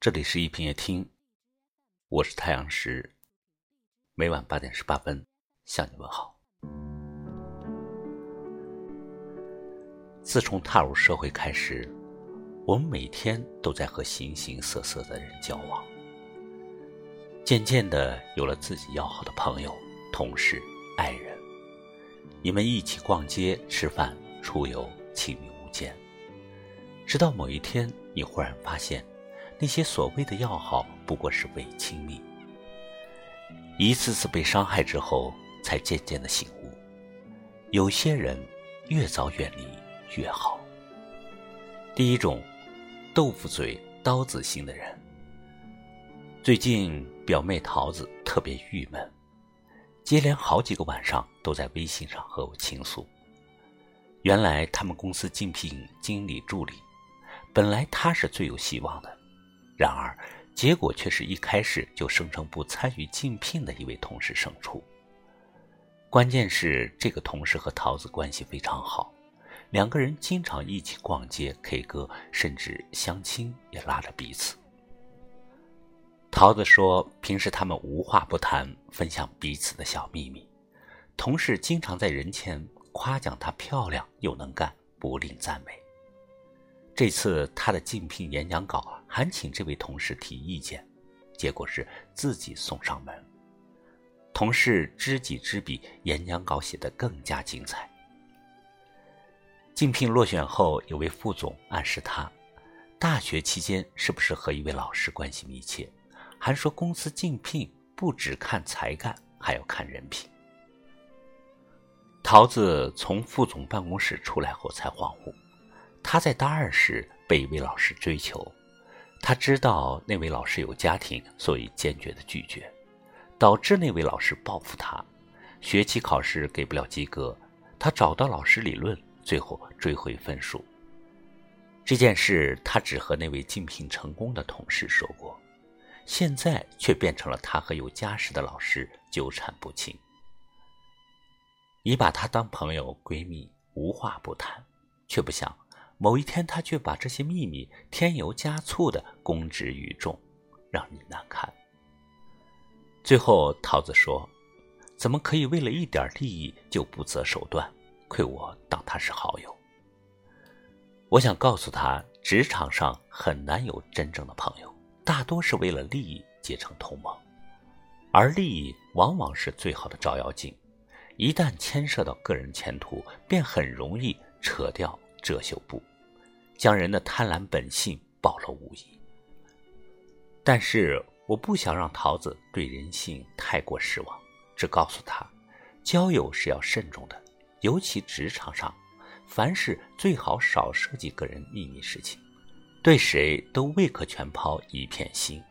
这里是一品夜听，我是太阳石，每晚八点十八分向你问好。自从踏入社会开始，我们每天都在和形形色色的人交往，渐渐的有了自己要好的朋友、同事、爱人，你们一起逛街、吃饭、出游，亲密无间。直到某一天，你忽然发现。那些所谓的要好不过是伪亲密，一次次被伤害之后，才渐渐的醒悟，有些人越早远离越好。第一种，豆腐嘴、刀子心的人。最近表妹桃子特别郁闷，接连好几个晚上都在微信上和我倾诉。原来他们公司竞聘经理助理，本来他是最有希望的。然而，结果却是一开始就声称不参与竞聘的一位同事胜出。关键是这个同事和桃子关系非常好，两个人经常一起逛街、K 歌，甚至相亲也拉着彼此。桃子说，平时他们无话不谈，分享彼此的小秘密。同事经常在人前夸奖她漂亮又能干，不吝赞美。这次他的竞聘演讲稿还请这位同事提意见，结果是自己送上门。同事知己知彼，演讲稿写得更加精彩。竞聘落选后，有位副总暗示他，大学期间是不是和一位老师关系密切，还说公司竞聘不只看才干，还要看人品。桃子从副总办公室出来后才恍惚。他在大二时被一位老师追求，他知道那位老师有家庭，所以坚决的拒绝，导致那位老师报复他。学期考试给不了及格，他找到老师理论，最后追回分数。这件事他只和那位竞聘成功的同事说过，现在却变成了他和有家室的老师纠缠不清。你把他当朋友闺蜜，无话不谈，却不想。某一天，他却把这些秘密添油加醋的公之于众，让你难堪。最后，桃子说：“怎么可以为了一点利益就不择手段？亏我当他是好友。”我想告诉他，职场上很难有真正的朋友，大多是为了利益结成同盟，而利益往往是最好的照妖镜，一旦牵涉到个人前途，便很容易扯掉。遮羞布，将人的贪婪本性暴露无遗。但是我不想让桃子对人性太过失望，只告诉他，交友是要慎重的，尤其职场上，凡事最好少涉及个人秘密事情，对谁都未可全抛一片心，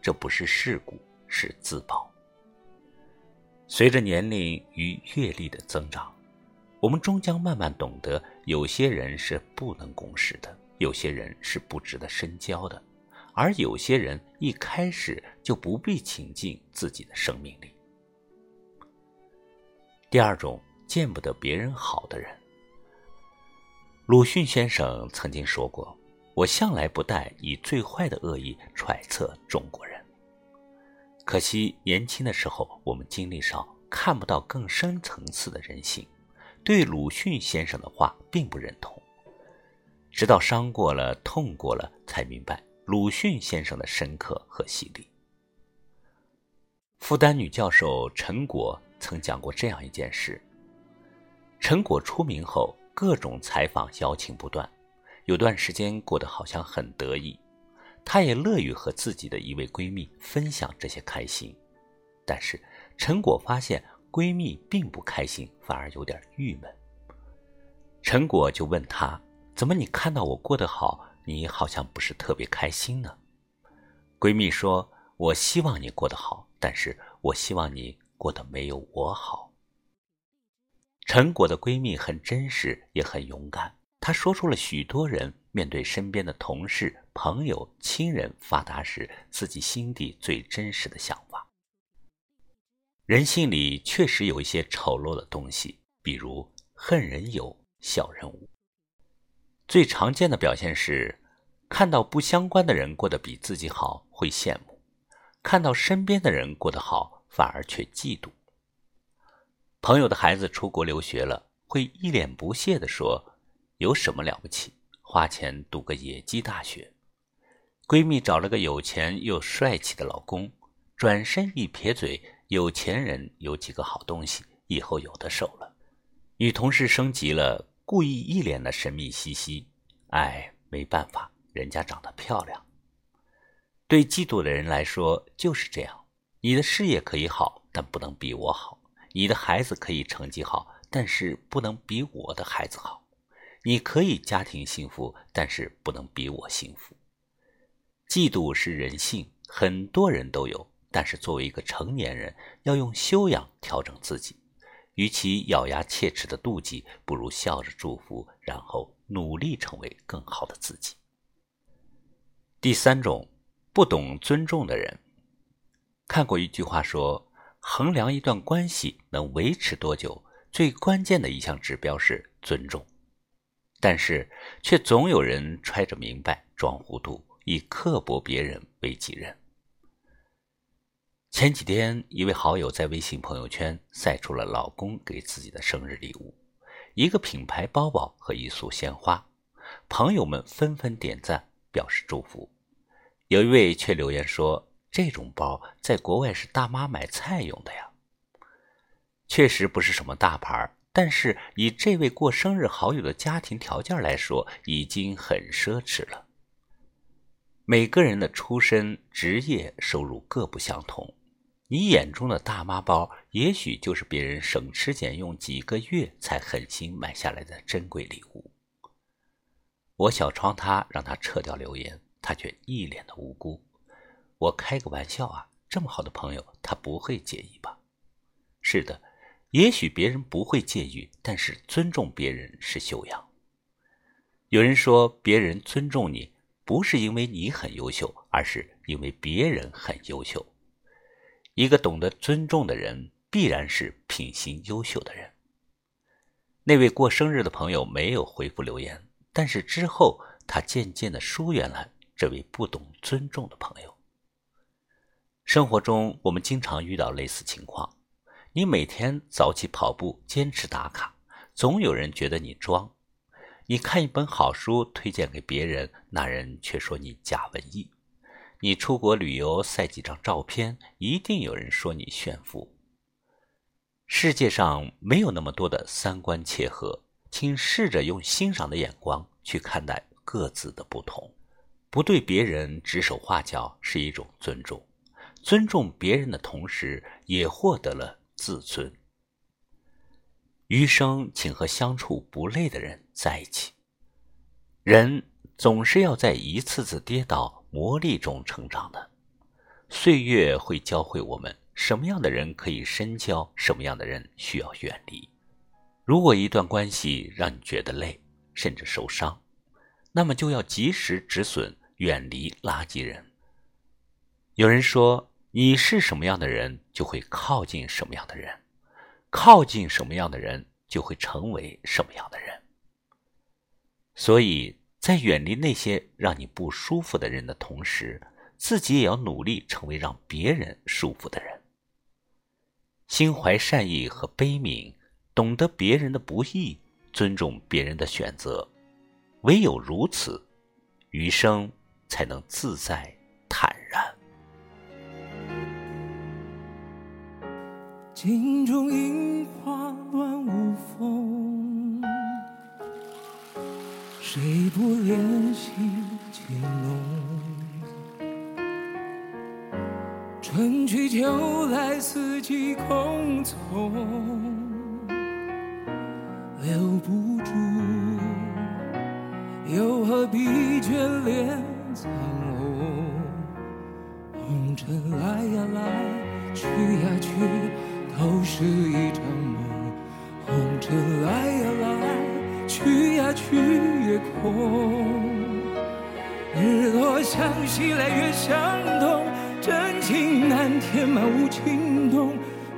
这不是世故，是自保。随着年龄与阅历的增长。我们终将慢慢懂得，有些人是不能共事的，有些人是不值得深交的，而有些人一开始就不必请进自己的生命里。第二种，见不得别人好的人。鲁迅先生曾经说过：“我向来不带以最坏的恶意揣测中国人。”可惜年轻的时候我们经历少，看不到更深层次的人性。对鲁迅先生的话并不认同，直到伤过了、痛过了，才明白鲁迅先生的深刻和犀利。复旦女教授陈果曾讲过这样一件事：陈果出名后，各种采访邀请不断，有段时间过得好像很得意，她也乐于和自己的一位闺蜜分享这些开心。但是陈果发现。闺蜜并不开心，反而有点郁闷。陈果就问她：“怎么你看到我过得好，你好像不是特别开心呢？”闺蜜说：“我希望你过得好，但是我希望你过得没有我好。”陈果的闺蜜很真实，也很勇敢。她说出了许多人面对身边的同事、朋友、亲人发达时，自己心底最真实的想法。人性里确实有一些丑陋的东西，比如恨人有，笑人无。最常见的表现是，看到不相关的人过得比自己好，会羡慕；看到身边的人过得好，反而却嫉妒。朋友的孩子出国留学了，会一脸不屑地说：“有什么了不起？花钱读个野鸡大学。”闺蜜找了个有钱又帅气的老公，转身一撇嘴：“有钱人有几个好东西，以后有的受了。”女同事升级了，故意一脸的神秘兮兮：“哎，没办法，人家长得漂亮。”对嫉妒的人来说就是这样：你的事业可以好，但不能比我好。你的孩子可以成绩好，但是不能比我的孩子好；你可以家庭幸福，但是不能比我幸福。嫉妒是人性，很多人都有，但是作为一个成年人，要用修养调整自己。与其咬牙切齿的妒忌，不如笑着祝福，然后努力成为更好的自己。第三种，不懂尊重的人。看过一句话说。衡量一段关系能维持多久，最关键的一项指标是尊重。但是，却总有人揣着明白装糊涂，以刻薄别人为己任。前几天，一位好友在微信朋友圈晒出了老公给自己的生日礼物：一个品牌包包和一束鲜花。朋友们纷纷点赞表示祝福，有一位却留言说。这种包在国外是大妈买菜用的呀，确实不是什么大牌但是以这位过生日好友的家庭条件来说，已经很奢侈了。每个人的出身、职业、收入各不相同，你眼中的大妈包，也许就是别人省吃俭用几个月才狠心买下来的珍贵礼物。我小窗他，让他撤掉留言，他却一脸的无辜。我开个玩笑啊，这么好的朋友，他不会介意吧？是的，也许别人不会介意，但是尊重别人是修养。有人说，别人尊重你，不是因为你很优秀，而是因为别人很优秀。一个懂得尊重的人，必然是品行优秀的人。那位过生日的朋友没有回复留言，但是之后他渐渐的疏远了这位不懂尊重的朋友。生活中，我们经常遇到类似情况：你每天早起跑步，坚持打卡，总有人觉得你装；你看一本好书推荐给别人，那人却说你假文艺；你出国旅游晒几张照片，一定有人说你炫富。世界上没有那么多的三观切合，请试着用欣赏的眼光去看待各自的不同，不对别人指手画脚是一种尊重。尊重别人的同时，也获得了自尊。余生，请和相处不累的人在一起。人总是要在一次次跌倒、磨砺中成长的。岁月会教会我们，什么样的人可以深交，什么样的人需要远离。如果一段关系让你觉得累，甚至受伤，那么就要及时止损，远离垃圾人。有人说。你是什么样的人，就会靠近什么样的人；靠近什么样的人，就会成为什么样的人。所以在远离那些让你不舒服的人的同时，自己也要努力成为让别人舒服的人。心怀善意和悲悯，懂得别人的不易，尊重别人的选择，唯有如此，余生才能自在坦然。镜中樱花乱舞风，谁不怜惜情浓？春去秋来四季空从，留不住，又何必眷恋苍红？红尘来呀来，去呀去。都是一场梦，红尘来呀来，去呀去也空。日落向西来月向东，真情难填满无情洞。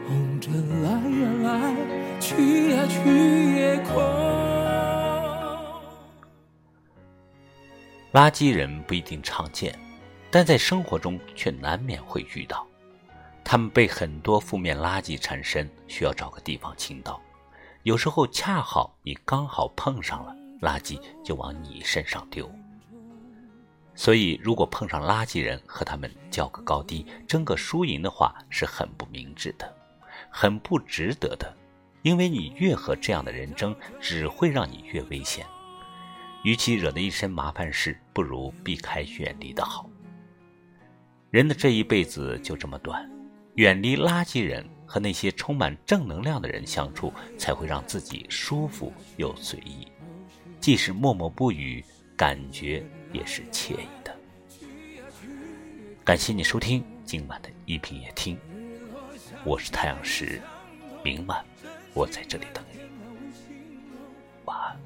红尘来呀来，去呀去也空。垃圾人不一定常见，但在生活中却难免会遇到。他们被很多负面垃圾缠身，需要找个地方倾倒。有时候恰好你刚好碰上了，垃圾就往你身上丢。所以，如果碰上垃圾人和他们较个高低、争个输赢的话，是很不明智的，很不值得的。因为你越和这样的人争，只会让你越危险。与其惹得一身麻烦事，不如避开远离的好。人的这一辈子就这么短。远离垃圾人，和那些充满正能量的人相处，才会让自己舒服又随意。即使默默不语，感觉也是惬意的。感谢你收听今晚的一品夜听，我是太阳石，明晚我在这里等你，晚安。